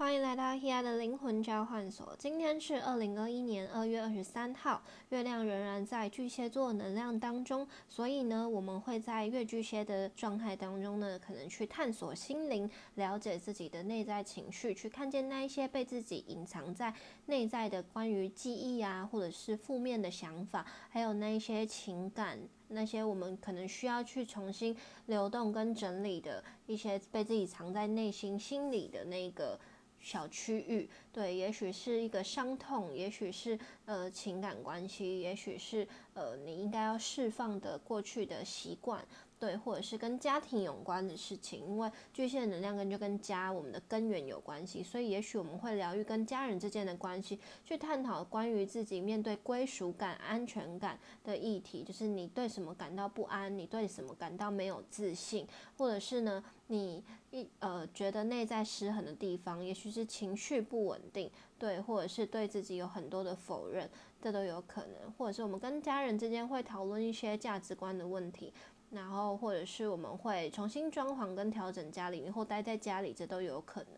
欢迎来到 Hea 的灵魂交换所。今天是二零二一年二月二十三号，月亮仍然在巨蟹座能量当中，所以呢，我们会在月巨蟹的状态当中呢，可能去探索心灵，了解自己的内在情绪，去看见那一些被自己隐藏在内在的关于记忆啊，或者是负面的想法，还有那一些情感，那些我们可能需要去重新流动跟整理的一些被自己藏在内心心里的那个。小区域，对，也许是一个伤痛，也许是呃情感关系，也许是呃你应该要释放的过去的习惯。对，或者是跟家庭有关的事情，因为巨蟹能量跟就跟家我们的根源有关系，所以也许我们会疗愈跟家人之间的关系，去探讨关于自己面对归属感、安全感的议题，就是你对什么感到不安，你对什么感到没有自信，或者是呢，你一呃觉得内在失衡的地方，也许是情绪不稳定，对，或者是对自己有很多的否认，这都有可能，或者是我们跟家人之间会讨论一些价值观的问题。然后，或者是我们会重新装潢跟调整家里面，或待在家里，这都有可能。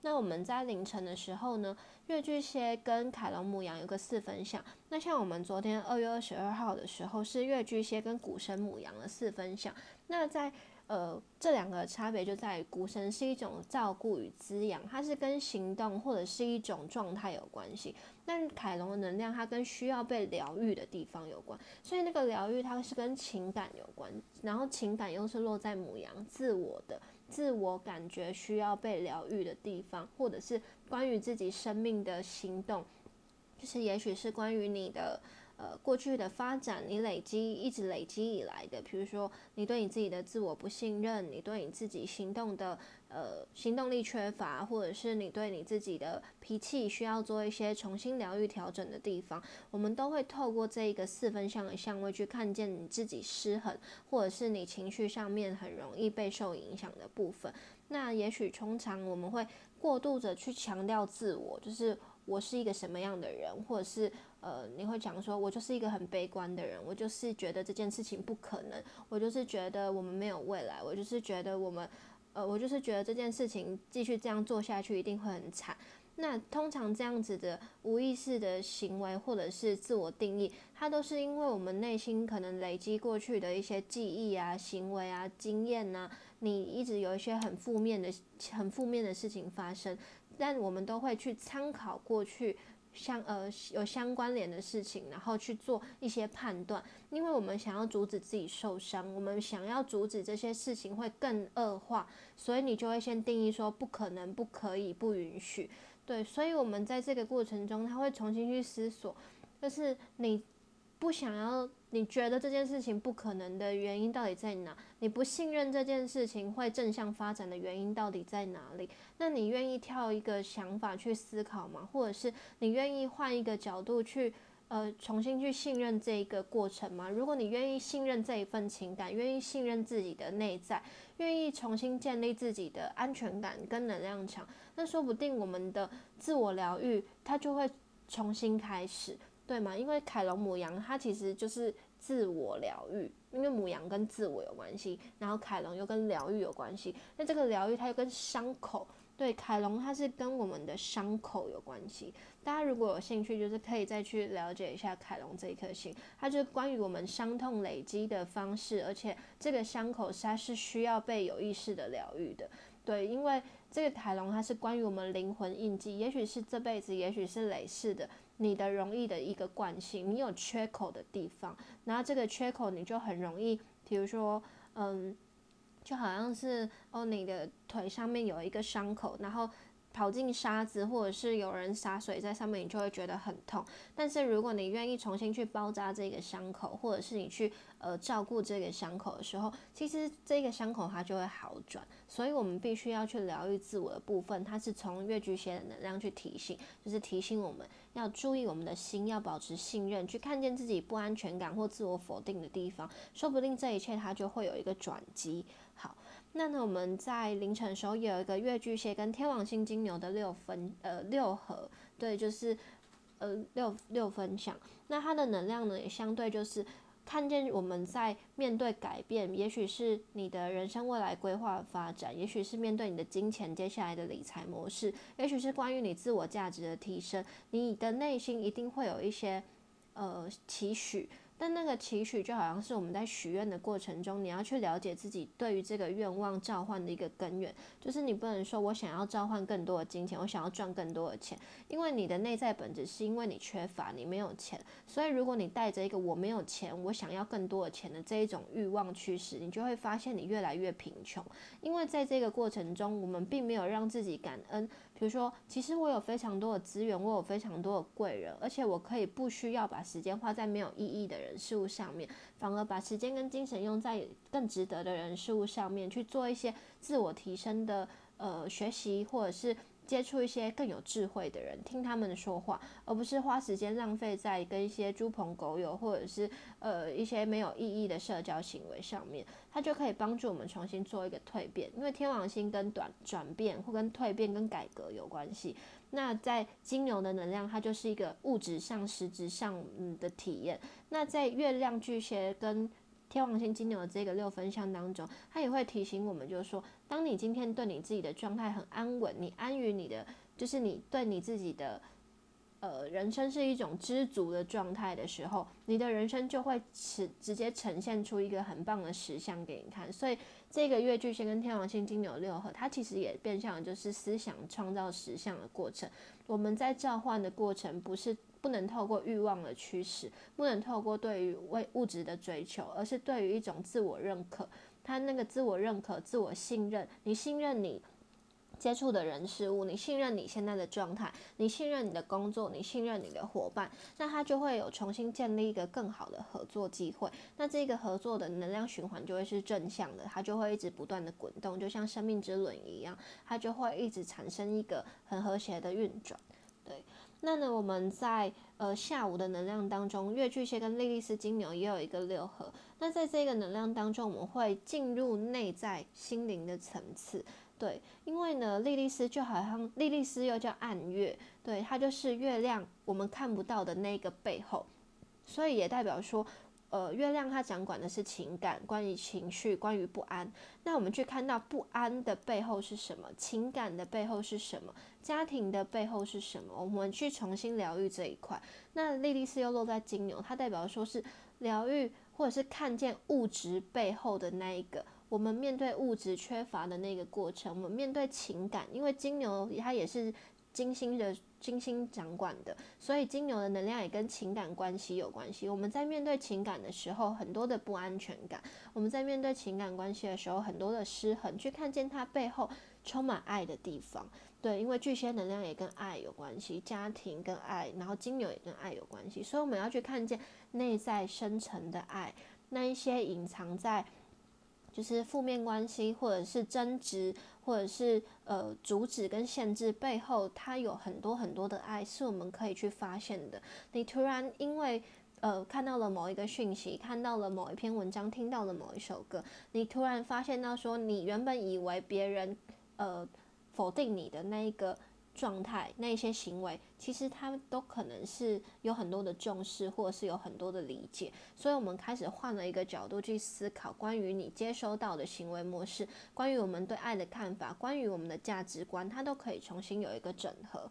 那我们在凌晨的时候呢，月巨蟹跟凯龙母羊有个四分相。那像我们昨天二月二十二号的时候，是月巨蟹跟古神母羊的四分相。那在呃，这两个差别就在于，股神是一种照顾与滋养，它是跟行动或者是一种状态有关系。但凯龙的能量，它跟需要被疗愈的地方有关，所以那个疗愈它是跟情感有关，然后情感又是落在母羊自我的自我感觉需要被疗愈的地方，或者是关于自己生命的行动，就是也许是关于你的。呃，过去的发展，你累积一直累积以来的，比如说你对你自己的自我不信任，你对你自己行动的呃行动力缺乏，或者是你对你自己的脾气需要做一些重新疗愈调整的地方，我们都会透过这一个四分相的相位去看见你自己失衡，或者是你情绪上面很容易被受影响的部分。那也许通常我们会过度的去强调自我，就是我是一个什么样的人，或者是。呃，你会讲说，我就是一个很悲观的人，我就是觉得这件事情不可能，我就是觉得我们没有未来，我就是觉得我们，呃，我就是觉得这件事情继续这样做下去一定会很惨。那通常这样子的无意识的行为或者是自我定义，它都是因为我们内心可能累积过去的一些记忆啊、行为啊、经验呐，你一直有一些很负面的、很负面的事情发生，但我们都会去参考过去。相呃有相关联的事情，然后去做一些判断，因为我们想要阻止自己受伤，我们想要阻止这些事情会更恶化，所以你就会先定义说不可能、不可以、不允许，对，所以我们在这个过程中，他会重新去思索，就是你。不想要，你觉得这件事情不可能的原因到底在哪？你不信任这件事情会正向发展的原因到底在哪里？那你愿意跳一个想法去思考吗？或者是你愿意换一个角度去，呃，重新去信任这一个过程吗？如果你愿意信任这一份情感，愿意信任自己的内在，愿意重新建立自己的安全感跟能量场，那说不定我们的自我疗愈它就会重新开始。对吗？因为凯龙母羊它其实就是自我疗愈，因为母羊跟自我有关系，然后凯龙又跟疗愈有关系。那这个疗愈它又跟伤口，对，凯龙它是跟我们的伤口有关系。大家如果有兴趣，就是可以再去了解一下凯龙这一颗星，它就是关于我们伤痛累积的方式，而且这个伤口它是需要被有意识的疗愈的。对，因为这个凯龙它是关于我们灵魂印记，也许是这辈子，也许是累世的。你的容易的一个惯性，你有缺口的地方，然后这个缺口你就很容易，比如说，嗯，就好像是哦，你的腿上面有一个伤口，然后。跑进沙子，或者是有人洒水在上面，你就会觉得很痛。但是如果你愿意重新去包扎这个伤口，或者是你去呃照顾这个伤口的时候，其实这个伤口它就会好转。所以我们必须要去疗愈自我的部分，它是从月巨蟹的能量去提醒，就是提醒我们要注意我们的心，要保持信任，去看见自己不安全感或自我否定的地方，说不定这一切它就会有一个转机。那呢，我们在凌晨的时候有一个月巨蟹跟天王星金牛的六分呃六合，对，就是呃六六分享。那它的能量呢也相对就是看见我们在面对改变，也许是你的人生未来规划发展，也许是面对你的金钱接下来的理财模式，也许是关于你自我价值的提升，你的内心一定会有一些呃期许。但那个期许就好像是我们在许愿的过程中，你要去了解自己对于这个愿望召唤的一个根源，就是你不能说我想要召唤更多的金钱，我想要赚更多的钱，因为你的内在本质是因为你缺乏，你没有钱，所以如果你带着一个我没有钱，我想要更多的钱的这一种欲望驱使，你就会发现你越来越贫穷，因为在这个过程中，我们并没有让自己感恩。比如说，其实我有非常多的资源，我有非常多的贵人，而且我可以不需要把时间花在没有意义的人事物上面，反而把时间跟精神用在更值得的人事物上面，去做一些自我提升的呃学习，或者是。接触一些更有智慧的人，听他们说话，而不是花时间浪费在跟一些猪朋狗友或者是呃一些没有意义的社交行为上面，它就可以帮助我们重新做一个蜕变。因为天王星跟短转变或跟蜕变跟改革有关系。那在金牛的能量，它就是一个物质上、实质上嗯的体验。那在月亮巨蟹跟天王星金牛的这个六分相当中，它也会提醒我们，就是说，当你今天对你自己的状态很安稳，你安于你的，就是你对你自己的，呃，人生是一种知足的状态的时候，你的人生就会直直接呈现出一个很棒的实相给你看。所以，这个月巨蟹跟天王星金牛六合，它其实也变相就是思想创造实相的过程。我们在召唤的过程，不是。不能透过欲望的驱使，不能透过对于为物质的追求，而是对于一种自我认可。他那个自我认可、自我信任，你信任你接触的人事物，你信任你现在的状态，你信任你的工作，你信任你的伙伴，那他就会有重新建立一个更好的合作机会。那这个合作的能量循环就会是正向的，它就会一直不断的滚动，就像生命之轮一样，它就会一直产生一个很和谐的运转。对。那呢，我们在呃下午的能量当中，月巨蟹跟莉莉丝金牛也有一个六合。那在这个能量当中，我们会进入内在心灵的层次。对，因为呢，莉莉丝就好像莉莉丝又叫暗月，对，它就是月亮我们看不到的那个背后，所以也代表说。呃，月亮它掌管的是情感，关于情绪，关于不安。那我们去看到不安的背后是什么？情感的背后是什么？家庭的背后是什么？我们去重新疗愈这一块。那莉莉丝又落在金牛，它代表说是疗愈，或者是看见物质背后的那一个。我们面对物质缺乏的那个过程，我们面对情感，因为金牛它也是金星的。金星掌管的，所以金牛的能量也跟情感关系有关系。我们在面对情感的时候，很多的不安全感；我们在面对情感关系的时候，很多的失衡。去看见它背后充满爱的地方，对，因为巨蟹能量也跟爱有关系，家庭跟爱，然后金牛也跟爱有关系，所以我们要去看见内在深层的爱，那一些隐藏在就是负面关系或者是争执。或者是呃阻止跟限制背后，它有很多很多的爱，是我们可以去发现的。你突然因为呃看到了某一个讯息，看到了某一篇文章，听到了某一首歌，你突然发现到说，你原本以为别人呃否定你的那一个。状态那一些行为，其实他们都可能是有很多的重视，或者是有很多的理解。所以，我们开始换了一个角度去思考，关于你接收到的行为模式，关于我们对爱的看法，关于我们的价值观，它都可以重新有一个整合。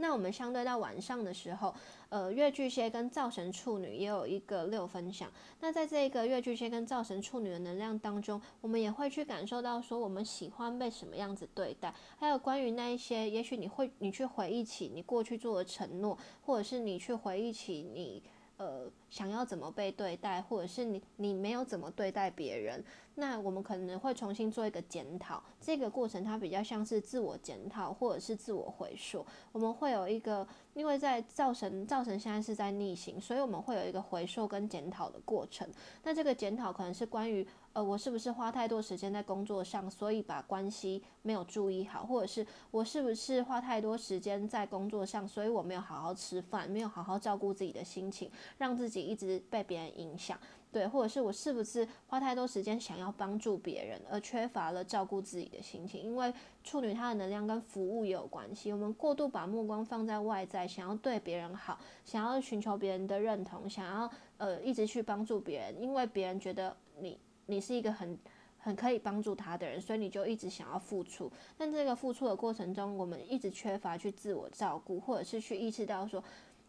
那我们相对到晚上的时候，呃，月巨蟹跟灶神处女也有一个六分享。那在这个月巨蟹跟灶神处女的能量当中，我们也会去感受到说，我们喜欢被什么样子对待，还有关于那一些，也许你会你去回忆起你过去做的承诺，或者是你去回忆起你呃想要怎么被对待，或者是你你没有怎么对待别人。那我们可能会重新做一个检讨，这个过程它比较像是自我检讨或者是自我回溯。我们会有一个，因为在造神造神现在是在逆行，所以我们会有一个回溯跟检讨的过程。那这个检讨可能是关于，呃，我是不是花太多时间在工作上，所以把关系没有注意好，或者是我是不是花太多时间在工作上，所以我没有好好吃饭，没有好好照顾自己的心情，让自己一直被别人影响。对，或者是我是不是花太多时间想要帮助别人，而缺乏了照顾自己的心情？因为处女她的能量跟服务也有关系。我们过度把目光放在外在，想要对别人好，想要寻求别人的认同，想要呃一直去帮助别人，因为别人觉得你你是一个很很可以帮助他的人，所以你就一直想要付出。但这个付出的过程中，我们一直缺乏去自我照顾，或者是去意识到说。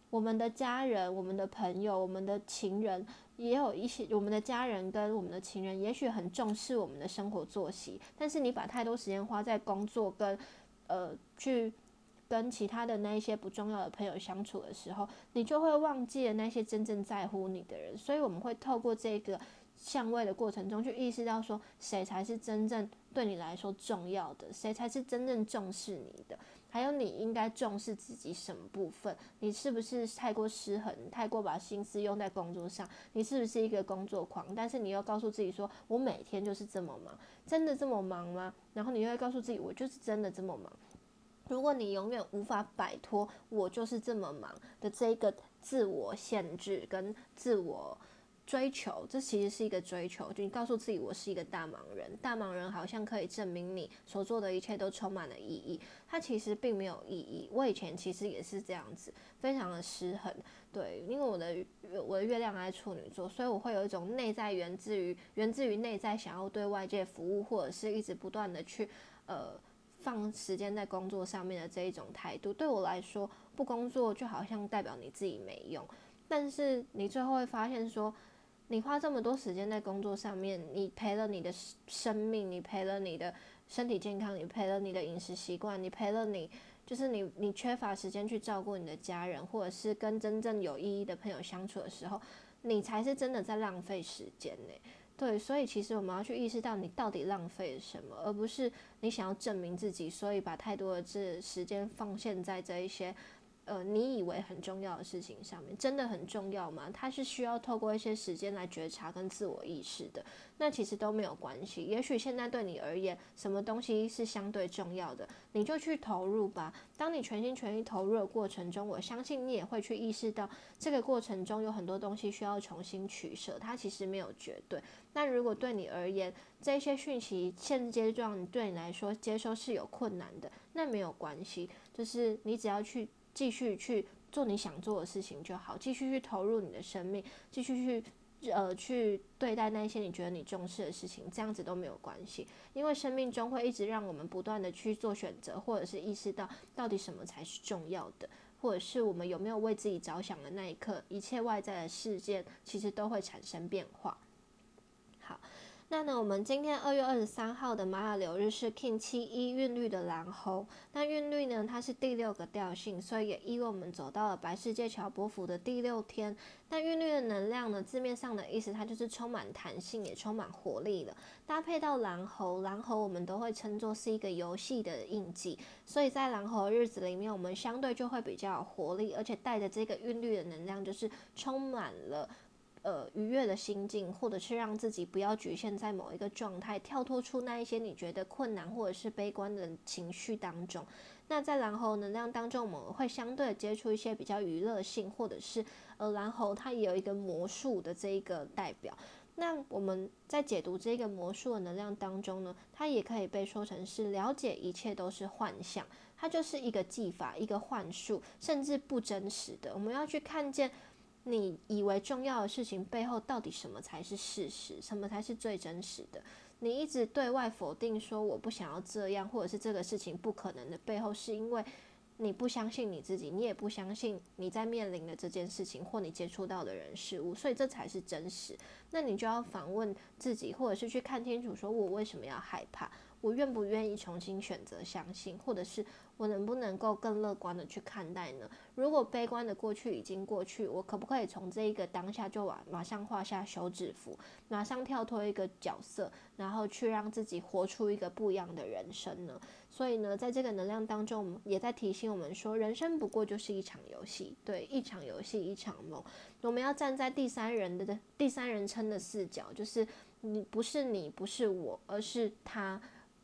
我们的家人、我们的朋友、我们的情人，也有一些我们的家人跟我们的情人，也许很重视我们的生活作息。但是你把太多时间花在工作跟，呃，去跟其他的那一些不重要的朋友相处的时候，你就会忘记了那些真正在乎你的人。所以我们会透过这个相位的过程中，去意识到说，谁才是真正对你来说重要的，谁才是真正重视你的。还有，你应该重视自己什么部分？你是不是太过失衡，太过把心思用在工作上？你是不是一个工作狂？但是你又告诉自己说，我每天就是这么忙，真的这么忙吗？然后你又会告诉自己，我就是真的这么忙。如果你永远无法摆脱“我就是这么忙”的这一个自我限制跟自我。追求，这其实是一个追求。就你告诉自己，我是一个大忙人，大忙人好像可以证明你所做的一切都充满了意义。它其实并没有意义。我以前其实也是这样子，非常的失衡。对，因为我的我的月亮在处女座，所以我会有一种内在源自于源自于内在想要对外界服务，或者是一直不断的去呃放时间在工作上面的这一种态度。对我来说，不工作就好像代表你自己没用。但是你最后会发现说。你花这么多时间在工作上面，你赔了你的生命，你赔了你的身体健康，你赔了你的饮食习惯，你赔了你，就是你你缺乏时间去照顾你的家人，或者是跟真正有意义的朋友相处的时候，你才是真的在浪费时间呢。对，所以其实我们要去意识到你到底浪费了什么，而不是你想要证明自己，所以把太多的这时间放现在这一些。呃，你以为很重要的事情上面，真的很重要吗？它是需要透过一些时间来觉察跟自我意识的。那其实都没有关系。也许现在对你而言，什么东西是相对重要的，你就去投入吧。当你全心全意投入的过程中，我相信你也会去意识到，这个过程中有很多东西需要重新取舍。它其实没有绝对。那如果对你而言，这些讯息现阶段对你来说接收是有困难的，那没有关系。就是你只要去。继续去做你想做的事情就好，继续去投入你的生命，继续去呃去对待那些你觉得你重视的事情，这样子都没有关系，因为生命中会一直让我们不断的去做选择，或者是意识到到底什么才是重要的，或者是我们有没有为自己着想的那一刻，一切外在的事件其实都会产生变化。那呢，我们今天二月二十三号的玛雅流日是 King 七一韵律的蓝猴。那韵律呢，它是第六个调性，所以也意味我们走到了白世界乔波福的第六天。那韵律的能量呢，字面上的意思，它就是充满弹性，也充满活力的。搭配到蓝猴，蓝猴我们都会称作是一个游戏的印记，所以在蓝猴日子里面，我们相对就会比较有活力，而且带着这个韵律的能量，就是充满了。呃，愉悦的心境，或者是让自己不要局限在某一个状态，跳脱出那一些你觉得困难或者是悲观的情绪当中。那在蓝猴能量当中，我们会相对接触一些比较娱乐性，或者是呃，蓝猴它也有一个魔术的这一个代表。那我们在解读这个魔术的能量当中呢，它也可以被说成是了解一切都是幻象，它就是一个技法，一个幻术，甚至不真实的。我们要去看见。你以为重要的事情背后，到底什么才是事实？什么才是最真实的？你一直对外否定说我不想要这样，或者是这个事情不可能的背后，是因为你不相信你自己，你也不相信你在面临的这件事情或你接触到的人事物，所以这才是真实。那你就要反问自己，或者是去看清楚，说我为什么要害怕？我愿不愿意重新选择相信，或者是？我能不能够更乐观的去看待呢？如果悲观的过去已经过去，我可不可以从这一个当下就马马上画下休止符，马上跳脱一个角色，然后去让自己活出一个不一样的人生呢？所以呢，在这个能量当中，我们也在提醒我们说，人生不过就是一场游戏，对，一场游戏，一场梦。我们要站在第三人的第三人称的视角，就是你不是你，不是我，而是他，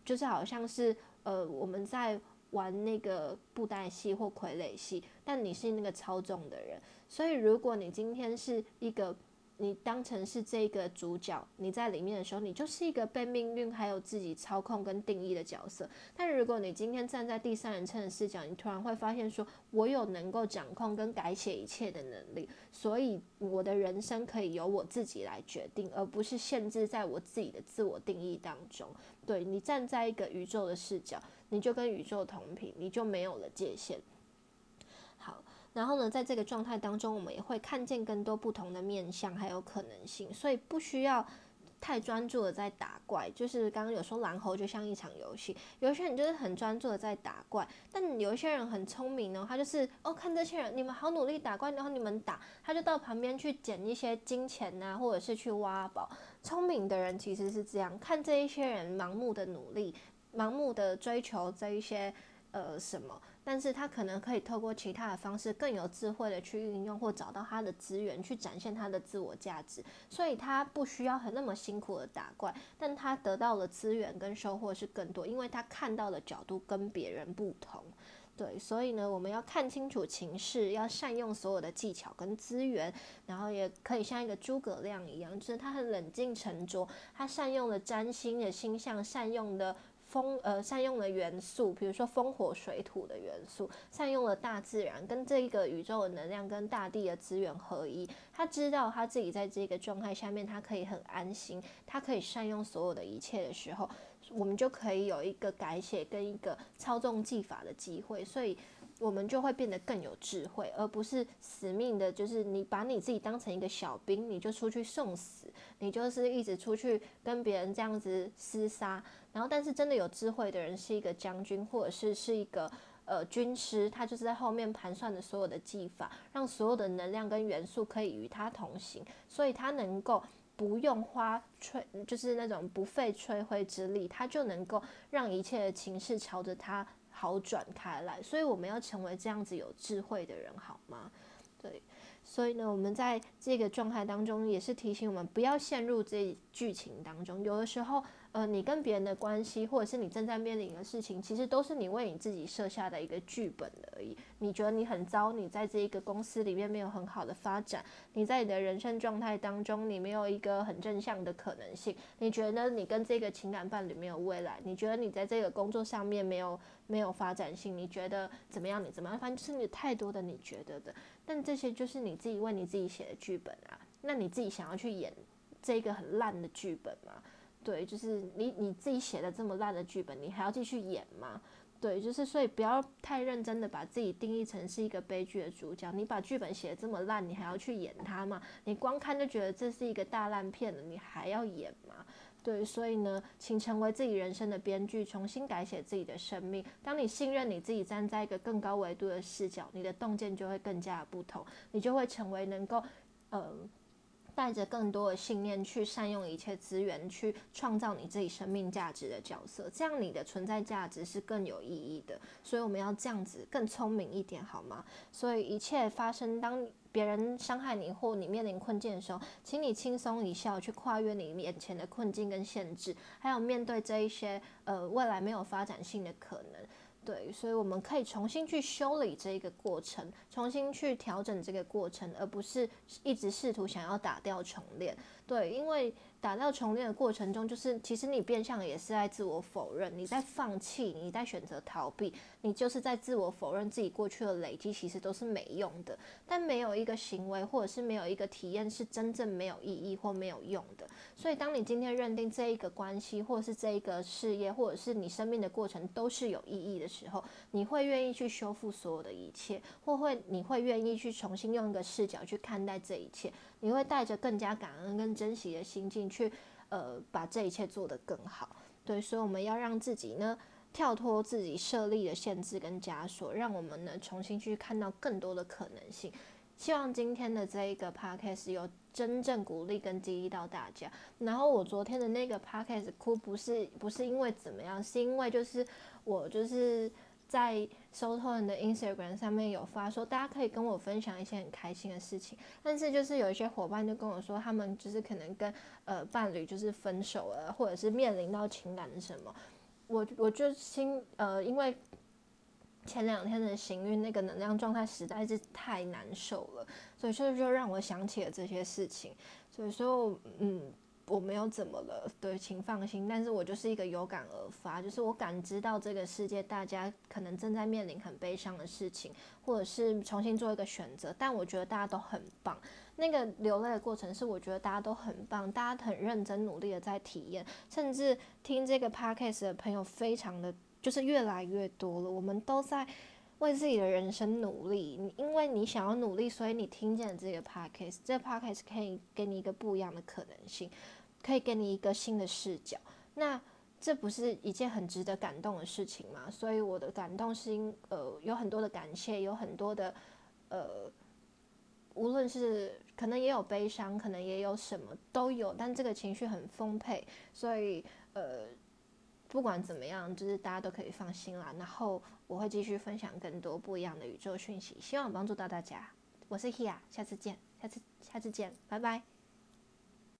就是好像是呃，我们在。玩那个布袋戏或傀儡戏，但你是那个操纵的人，所以如果你今天是一个你当成是这个主角，你在里面的时候，你就是一个被命运还有自己操控跟定义的角色。但如果你今天站在第三人称的视角，你突然会发现，说我有能够掌控跟改写一切的能力，所以我的人生可以由我自己来决定，而不是限制在我自己的自我定义当中。对你站在一个宇宙的视角，你就跟宇宙同频，你就没有了界限。然后呢，在这个状态当中，我们也会看见更多不同的面相，还有可能性，所以不需要太专注的在打怪。就是刚刚有说蓝猴就像一场游戏，有些人就是很专注的在打怪，但有一些人很聪明呢，他就是哦看这些人，你们好努力打怪，然后你们打，他就到旁边去捡一些金钱呐，或者是去挖宝。聪明的人其实是这样，看这一些人盲目的努力，盲目的追求这一些呃什么。但是他可能可以透过其他的方式，更有智慧的去运用或找到他的资源，去展现他的自我价值。所以他不需要很那么辛苦的打怪，但他得到的资源跟收获是更多，因为他看到的角度跟别人不同。对，所以呢，我们要看清楚情势，要善用所有的技巧跟资源，然后也可以像一个诸葛亮一样，就是他很冷静沉着，他善用了占星的星象，善用的。风呃善用了元素，比如说风火水土的元素，善用了大自然跟这个宇宙的能量跟大地的资源合一。他知道他自己在这个状态下面，他可以很安心，他可以善用所有的一切的时候，我们就可以有一个改写跟一个操纵技法的机会。所以。我们就会变得更有智慧，而不是死命的，就是你把你自己当成一个小兵，你就出去送死，你就是一直出去跟别人这样子厮杀。然后，但是真的有智慧的人是一个将军，或者是是一个呃军师，他就是在后面盘算的所有的技法，让所有的能量跟元素可以与他同行，所以他能够不用花吹，就是那种不费吹灰之力，他就能够让一切的情势朝着他。好转开来，所以我们要成为这样子有智慧的人，好吗？对，所以呢，我们在这个状态当中，也是提醒我们不要陷入这剧情当中，有的时候。呃，你跟别人的关系，或者是你正在面临的事情，其实都是你为你自己设下的一个剧本而已。你觉得你很糟，你在这一个公司里面没有很好的发展，你在你的人生状态当中，你没有一个很正向的可能性。你觉得你跟这个情感伴侣没有未来，你觉得你在这个工作上面没有没有发展性，你觉得怎么样？你怎么样？反正就是你太多的你觉得的，但这些就是你自己为你自己写的剧本啊。那你自己想要去演这个很烂的剧本吗？对，就是你你自己写的这么烂的剧本，你还要继续演吗？对，就是所以不要太认真的把自己定义成是一个悲剧的主角。你把剧本写的这么烂，你还要去演它吗？你光看就觉得这是一个大烂片了，你还要演吗？对，所以呢，请成为自己人生的编剧，重新改写自己的生命。当你信任你自己，站在一个更高维度的视角，你的洞见就会更加的不同，你就会成为能够，呃。带着更多的信念去善用一切资源，去创造你自己生命价值的角色，这样你的存在价值是更有意义的。所以我们要这样子更聪明一点，好吗？所以一切发生，当别人伤害你或你面临困境的时候，请你轻松一笑，去跨越你眼前的困境跟限制，还有面对这一些呃未来没有发展性的可能。对，所以我们可以重新去修理这个过程，重新去调整这个过程，而不是一直试图想要打掉重练。对，因为。打掉重练的过程中，就是其实你变相也是在自我否认，你在放弃，你在选择逃避，你就是在自我否认自己过去的累积其实都是没用的。但没有一个行为或者是没有一个体验是真正没有意义或没有用的。所以，当你今天认定这一个关系，或者是这一个事业，或者是你生命的过程都是有意义的时候，你会愿意去修复所有的一切，或会你会愿意去重新用一个视角去看待这一切。你会带着更加感恩跟珍惜的心境去，呃，把这一切做得更好。对，所以我们要让自己呢，跳脱自己设立的限制跟枷锁，让我们呢重新去看到更多的可能性。希望今天的这一个 podcast 有真正鼓励跟激励到大家。然后我昨天的那个 podcast 哭不是不是因为怎么样，是因为就是我就是。在收托人的 Instagram 上面有发说，大家可以跟我分享一些很开心的事情。但是就是有一些伙伴就跟我说，他们就是可能跟呃伴侣就是分手了，或者是面临到情感的什么。我我就心呃，因为前两天的行运那个能量状态实在是太难受了，所以就就让我想起了这些事情。所以说，嗯，我没有怎么了，对，请放心。但是我就是一个有感而发，就是我感知到这个世界大家可能正在面临很悲伤的事情，或者是重新做一个选择。但我觉得大家都很棒，那个流泪的过程是我觉得大家都很棒，大家很认真努力的在体验，甚至听这个 podcast 的朋友非常的。就是越来越多了，我们都在为自己的人生努力。你因为你想要努力，所以你听见了这个 podcast，这个 podcast 可以给你一个不一样的可能性，可以给你一个新的视角。那这不是一件很值得感动的事情吗？所以我的感动是因呃有很多的感谢，有很多的呃，无论是可能也有悲伤，可能也有什么都有，但这个情绪很丰沛，所以呃。不管怎么样，就是大家都可以放心啦。然后我会继续分享更多不一样的宇宙讯息，希望帮助到大家。我是 Hia，下次见，下次下次见，拜拜。